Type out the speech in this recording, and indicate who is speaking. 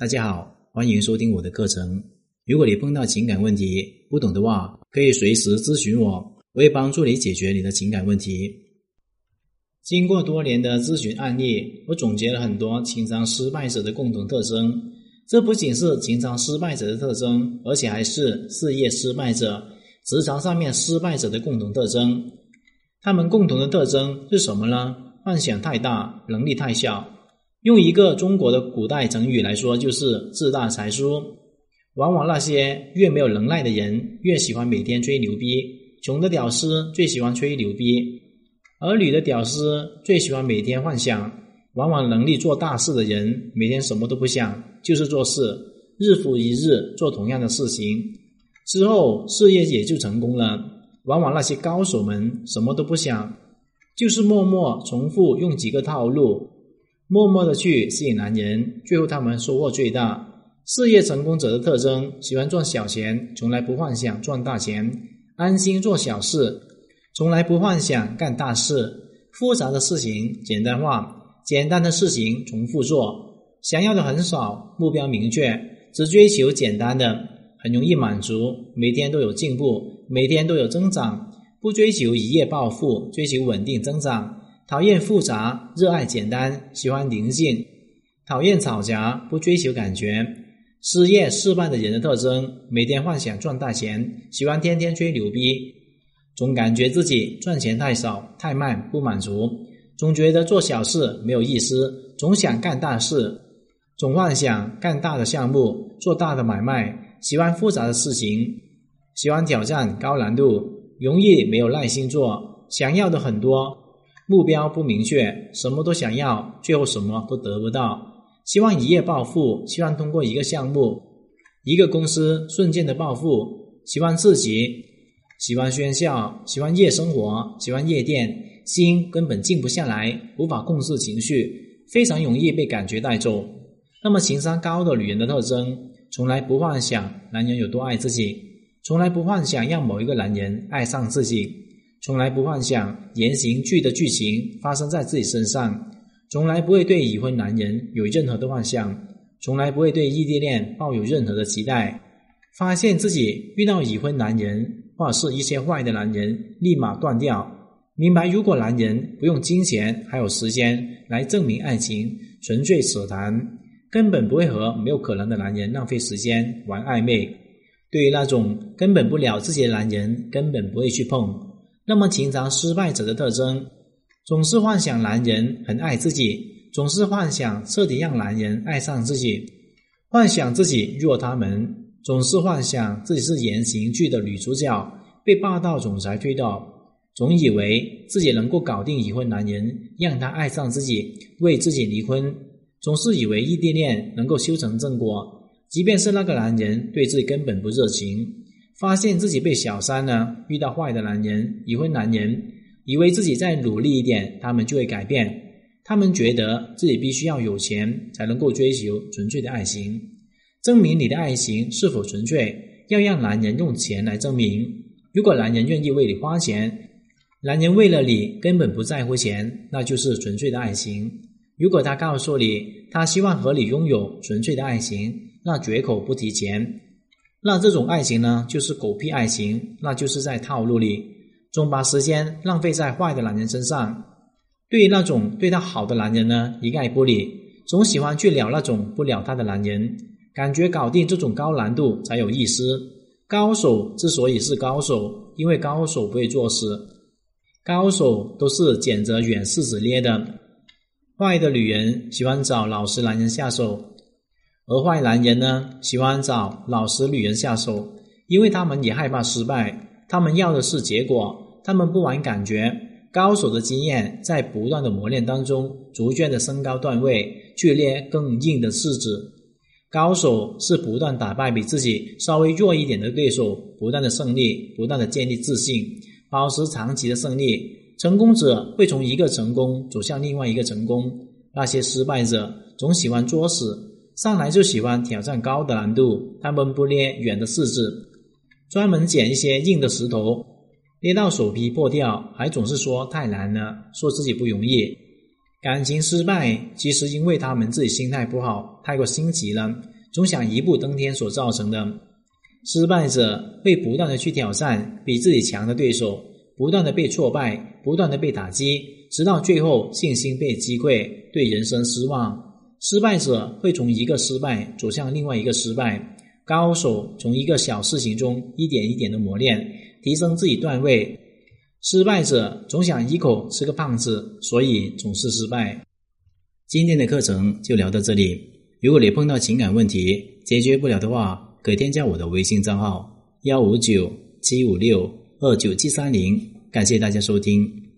Speaker 1: 大家好，欢迎收听我的课程。如果你碰到情感问题不懂的话，可以随时咨询我，我会帮助你解决你的情感问题。经过多年的咨询案例，我总结了很多情商失败者的共同特征。这不仅是情商失败者的特征，而且还是事业失败者、职场上面失败者的共同特征。他们共同的特征是什么呢？幻想太大，能力太小。用一个中国的古代成语来说，就是自大才疏。往往那些越没有能耐的人，越喜欢每天吹牛逼。穷的屌丝最喜欢吹牛逼，而女的屌丝最喜欢每天幻想。往往能力做大事的人，每天什么都不想，就是做事，日复一日做同样的事情，之后事业也就成功了。往往那些高手们什么都不想，就是默默重复用几个套路，默默的去吸引男人，最后他们收获最大。事业成功者的特征：喜欢赚小钱，从来不幻想赚大钱；安心做小事，从来不幻想干大事。复杂的事情简单化。简单的事情重复做，想要的很少，目标明确，只追求简单的，很容易满足。每天都有进步，每天都有增长，不追求一夜暴富，追求稳定增长。讨厌复杂，热爱简单，喜欢宁静。讨厌吵架，不追求感觉。失业失败的人的特征：每天幻想赚大钱，喜欢天天吹牛逼，总感觉自己赚钱太少、太慢，不满足。总觉得做小事没有意思，总想干大事，总幻想干大的项目，做大的买卖，喜欢复杂的事情，喜欢挑战高难度，容易没有耐心做，想要的很多，目标不明确，什么都想要，最后什么都得不到，希望一夜暴富，希望通过一个项目、一个公司瞬间的暴富，喜欢自己，喜欢喧嚣，喜欢夜生活，喜欢夜店。心根本静不下来，无法控制情绪，非常容易被感觉带走。那么情商高的女人的特征，从来不幻想男人有多爱自己，从来不幻想让某一个男人爱上自己，从来不幻想言行剧的剧情发生在自己身上，从来不会对已婚男人有任何的幻想，从来不会对异地恋抱有任何的期待。发现自己遇到已婚男人或者是一些坏的男人，立马断掉。明白，如果男人不用金钱还有时间来证明爱情，纯粹扯谈，根本不会和没有可能的男人浪费时间玩暧昧。对于那种根本不了自己的男人，根本不会去碰。那么，情商失败者的特征，总是幻想男人很爱自己，总是幻想彻底让男人爱上自己，幻想自己弱他们，总是幻想自己是言情剧的女主角，被霸道总裁推倒。总以为自己能够搞定已婚男人，让他爱上自己，为自己离婚。总是以为异地恋能够修成正果，即便是那个男人对自己根本不热情，发现自己被小三了，遇到坏的男人、已婚男人，以为自己再努力一点，他们就会改变。他们觉得自己必须要有钱才能够追求纯粹的爱情，证明你的爱情是否纯粹，要让男人用钱来证明。如果男人愿意为你花钱，男人为了你根本不在乎钱，那就是纯粹的爱情。如果他告诉你他希望和你拥有纯粹的爱情，那绝口不提钱，那这种爱情呢，就是狗屁爱情，那就是在套路里，总把时间浪费在坏的男人身上。对于那种对他好的男人呢，一概不理，总喜欢去撩那种不撩他的男人，感觉搞定这种高难度才有意思。高手之所以是高手，因为高手不会做事。高手都是捡着软柿子捏的，坏的女人喜欢找老实男人下手，而坏男人呢喜欢找老实女人下手，因为他们也害怕失败，他们要的是结果，他们不玩感觉。高手的经验在不断的磨练当中，逐渐的升高段位，去捏更硬的柿子。高手是不断打败比自己稍微弱一点的对手，不断的胜利，不断的建立自信。保持长期的胜利，成功者会从一个成功走向另外一个成功。那些失败者总喜欢作死，上来就喜欢挑战高的难度。他们不捏软的柿子，专门捡一些硬的石头，捏到手皮破掉，还总是说太难了，说自己不容易。感情失败，其实因为他们自己心态不好，太过心急了，总想一步登天所造成的。失败者会不断的去挑战比自己强的对手，不断的被挫败，不断的被打击，直到最后信心被击溃，对人生失望。失败者会从一个失败走向另外一个失败。高手从一个小事情中一点一点的磨练，提升自己段位。失败者总想一口吃个胖子，所以总是失败。今天的课程就聊到这里。如果你碰到情感问题解决不了的话，可添加我的微信账号幺五九七五六二九七三零，感谢大家收听。